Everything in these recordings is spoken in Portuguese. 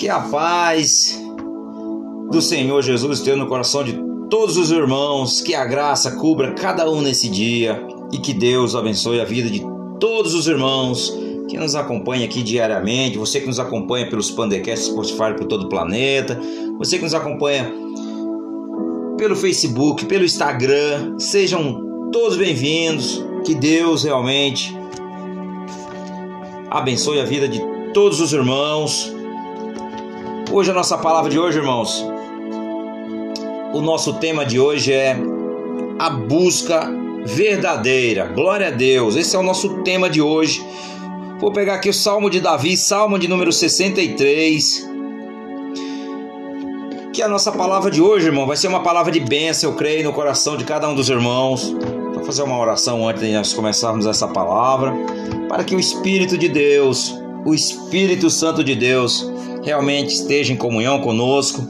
Que a paz do Senhor Jesus esteja no coração de todos os irmãos, que a graça cubra cada um nesse dia e que Deus abençoe a vida de todos os irmãos que nos acompanha aqui diariamente, você que nos acompanha pelos Pandecasts Spotify por todo o planeta, você que nos acompanha pelo Facebook, pelo Instagram, sejam todos bem-vindos. Que Deus realmente abençoe a vida de todos os irmãos. Hoje a nossa palavra de hoje, irmãos, o nosso tema de hoje é a busca verdadeira. Glória a Deus. Esse é o nosso tema de hoje. Vou pegar aqui o Salmo de Davi, Salmo de número 63. Que a nossa palavra de hoje, irmão, vai ser uma palavra de bênção, eu creio, no coração de cada um dos irmãos. Vou fazer uma oração antes de nós começarmos essa palavra, para que o Espírito de Deus, o Espírito Santo de Deus, realmente esteja em comunhão conosco.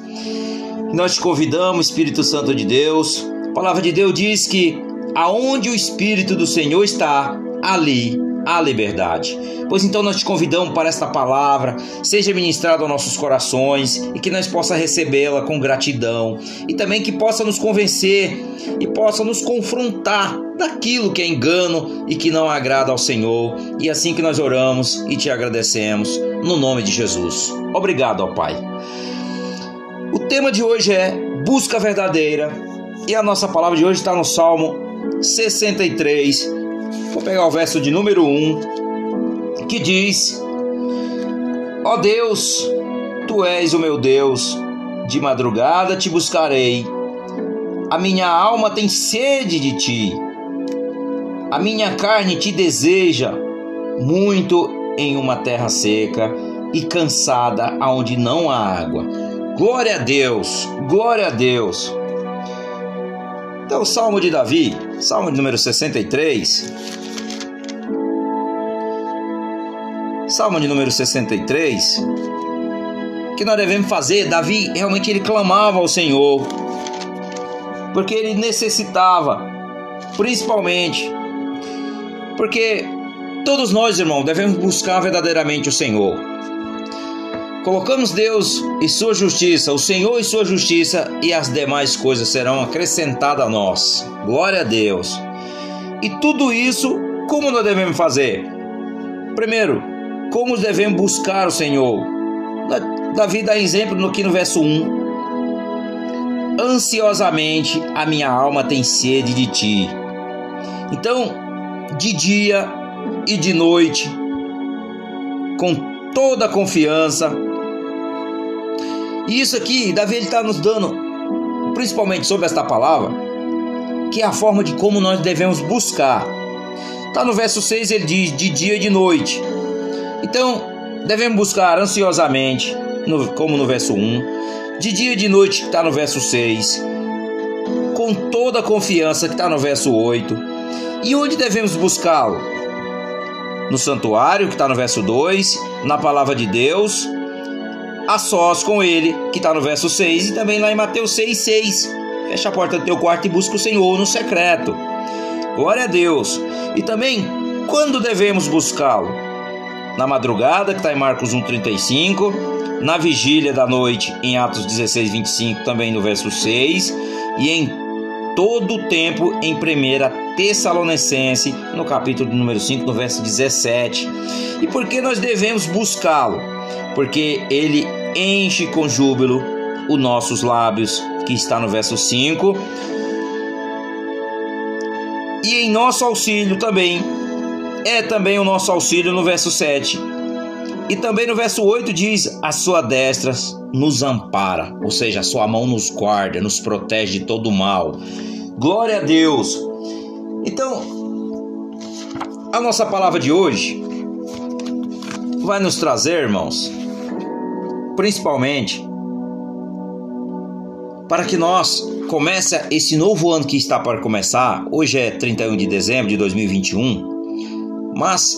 Nós te convidamos, Espírito Santo de Deus. A palavra de Deus diz que aonde o Espírito do Senhor está, ali há liberdade. Pois então nós te convidamos para esta palavra, seja ministrada aos nossos corações e que nós possa recebê-la com gratidão e também que possa nos convencer e possa nos confrontar daquilo que é engano e que não agrada ao Senhor. E assim que nós oramos e te agradecemos no nome de Jesus. Obrigado, ó Pai. O tema de hoje é busca verdadeira e a nossa palavra de hoje está no Salmo 63. Vou pegar o verso de número 1 que diz: Ó Deus, tu és o meu Deus, de madrugada te buscarei. A minha alma tem sede de ti. A minha carne te deseja muito em uma terra seca e cansada aonde não há água. Glória a Deus, glória a Deus. Então, o Salmo de Davi, Salmo de número 63. Salmo de número 63. O que nós devemos fazer? Davi realmente ele clamava ao Senhor, porque ele necessitava, principalmente, porque todos nós, irmão, devemos buscar verdadeiramente o Senhor. Colocamos Deus e sua justiça, o Senhor e sua justiça, e as demais coisas serão acrescentadas a nós. Glória a Deus. E tudo isso, como nós devemos fazer? Primeiro, como devemos buscar o Senhor? Davi dá exemplo no que no verso 1. Ansiosamente a minha alma tem sede de ti. Então, de dia e de noite, com toda a confiança, e isso aqui, Davi está nos dando, principalmente sobre esta palavra, que é a forma de como nós devemos buscar. Está no verso 6, ele diz: de dia e de noite. Então, devemos buscar ansiosamente, no, como no verso 1, de dia e de noite, que está no verso 6, com toda a confiança, que está no verso 8. E onde devemos buscá-lo? No santuário, que está no verso 2, na palavra de Deus a sós com ele, que está no verso 6, e também lá em Mateus 6, 6. Fecha a porta do teu quarto e busca o Senhor no secreto. Glória a Deus. E também, quando devemos buscá-lo? Na madrugada, que está em Marcos 1,35, na vigília da noite, em Atos 16, 25, também no verso 6, e em todo o tempo em 1 Tessalonicense, no capítulo número 5, no verso 17. E por que nós devemos buscá-lo? Porque ele enche com júbilo os nossos lábios, que está no verso 5. E em nosso auxílio também, é também o nosso auxílio no verso 7. E também no verso 8 diz: A sua destra nos ampara, ou seja, a sua mão nos guarda, nos protege de todo mal. Glória a Deus. Então, a nossa palavra de hoje vai nos trazer, irmãos, principalmente para que nós comece esse novo ano que está para começar. Hoje é 31 de dezembro de 2021, mas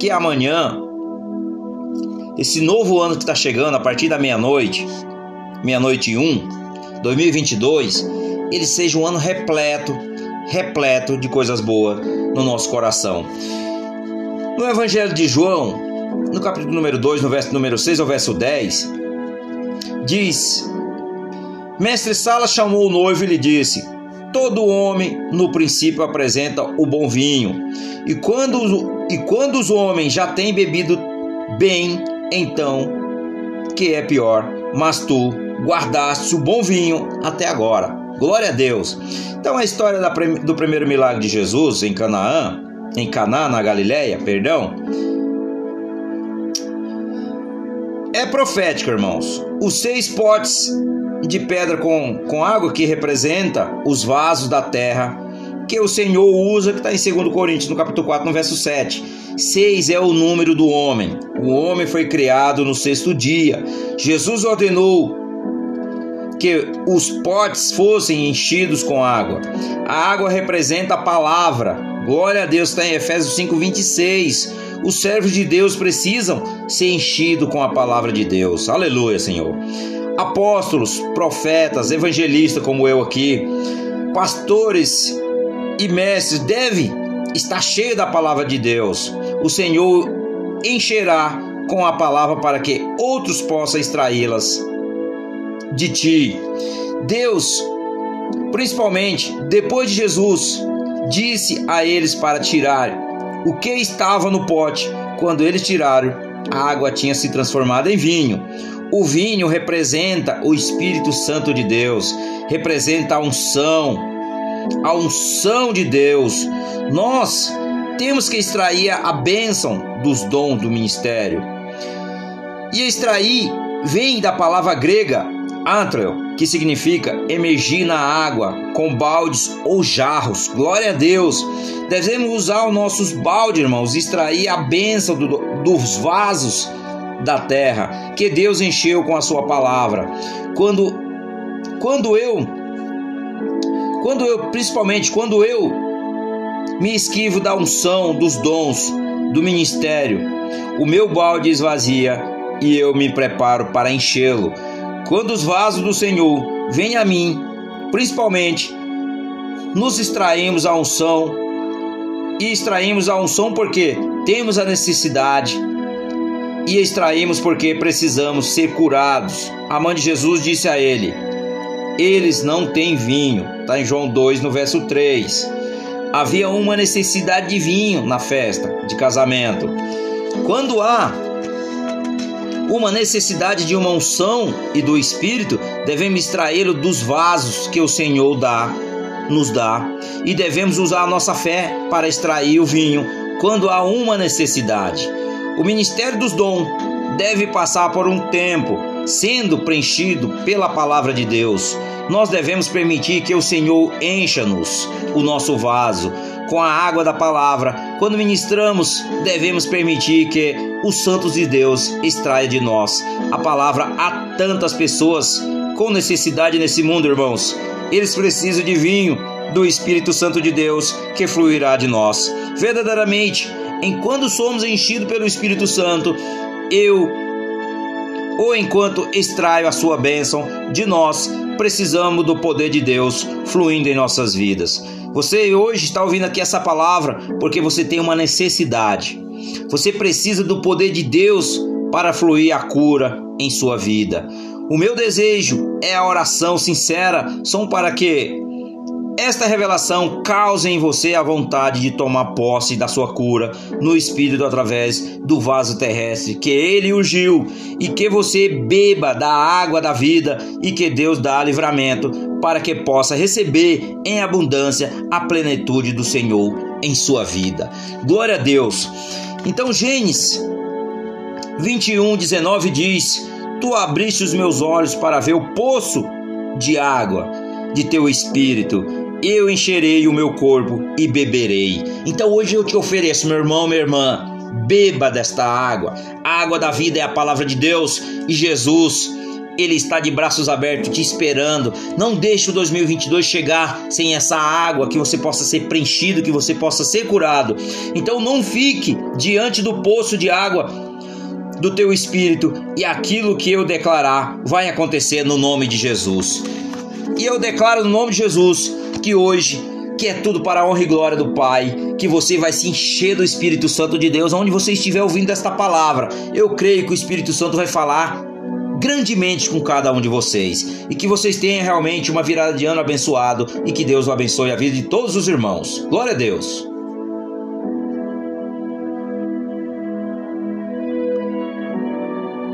que amanhã esse novo ano que está chegando a partir da meia-noite, meia-noite e um, 2022, ele seja um ano repleto, repleto de coisas boas no nosso coração. No Evangelho de João, no capítulo número 2, no verso número 6 ao verso 10, diz: Mestre Sala chamou o noivo e lhe disse: Todo homem no princípio apresenta o bom vinho, e quando, e quando os homens já têm bebido bem, então que é pior, mas tu guardaste o bom vinho até agora. Glória a Deus. Então a história do primeiro milagre de Jesus em Canaã, em Caná, na Galileia, perdão, é profética, irmãos. Os seis potes de pedra com, com água que representa os vasos da terra que o Senhor usa, que está em 2 Coríntios, no capítulo 4, no verso 7. Seis é o número do homem. O homem foi criado no sexto dia. Jesus ordenou que os potes fossem enchidos com água. A água representa a palavra. Glória a Deus, está em Efésios 5, 26. Os servos de Deus precisam ser enchidos com a palavra de Deus. Aleluia, Senhor. Apóstolos, profetas, evangelistas como eu aqui, pastores e mestres devem estar cheios da palavra de Deus. O Senhor encherá com a palavra para que outros possam extraí-las de ti. Deus, principalmente depois de Jesus, disse a eles para tirar o que estava no pote. Quando eles tiraram, a água tinha se transformado em vinho. O vinho representa o Espírito Santo de Deus, representa a unção, a unção de Deus. Nós temos que extrair a bênção dos dons do ministério. E extrair vem da palavra grega antrel, que significa emergir na água com baldes ou jarros. Glória a Deus. Devemos usar os nossos baldes, irmãos, extrair a bênção do, dos vasos da terra que Deus encheu com a sua palavra. Quando quando eu quando eu, principalmente quando eu me esquivo da unção, dos dons, do ministério, o meu balde esvazia e eu me preparo para enchê-lo. Quando os vasos do Senhor vêm a mim, principalmente, nos extraímos a unção e extraímos a unção porque temos a necessidade e extraímos porque precisamos ser curados. A mãe de Jesus disse a ele: eles não têm vinho. Está em João 2, no verso 3. Havia uma necessidade de vinho na festa de casamento. Quando há uma necessidade de uma unção e do Espírito, devemos extraí-lo dos vasos que o Senhor dá, nos dá, e devemos usar a nossa fé para extrair o vinho quando há uma necessidade. O ministério dos dons deve passar por um tempo sendo preenchido pela palavra de Deus. Nós devemos permitir que o Senhor encha-nos o nosso vaso com a água da palavra. Quando ministramos, devemos permitir que os santos de Deus extraia de nós a palavra a tantas pessoas com necessidade nesse mundo, irmãos. Eles precisam de vinho do Espírito Santo de Deus que fluirá de nós. Verdadeiramente, enquanto somos enchidos pelo Espírito Santo, eu ou enquanto extraio a sua bênção de nós, precisamos do poder de Deus fluindo em nossas vidas. Você hoje está ouvindo aqui essa palavra porque você tem uma necessidade. Você precisa do poder de Deus para fluir a cura em sua vida. O meu desejo é a oração sincera, são para que esta revelação causa em você a vontade de tomar posse da sua cura no espírito através do vaso terrestre que ele ungiu e que você beba da água da vida e que Deus dá livramento para que possa receber em abundância a plenitude do Senhor em sua vida. Glória a Deus. Então Gênesis 21, 19 diz: Tu abriste os meus olhos para ver o poço de água de teu espírito eu encherei o meu corpo e beberei. Então hoje eu te ofereço, meu irmão, minha irmã, beba desta água. A água da vida é a palavra de Deus e Jesus. Ele está de braços abertos te esperando. Não deixe o 2022 chegar sem essa água, que você possa ser preenchido, que você possa ser curado. Então não fique diante do poço de água do teu espírito e aquilo que eu declarar vai acontecer no nome de Jesus. E eu declaro no nome de Jesus que hoje que é tudo para a honra e glória do Pai, que você vai se encher do Espírito Santo de Deus, onde você estiver ouvindo esta palavra. Eu creio que o Espírito Santo vai falar grandemente com cada um de vocês e que vocês tenham realmente uma virada de ano abençoado e que Deus o abençoe a vida de todos os irmãos. Glória a Deus.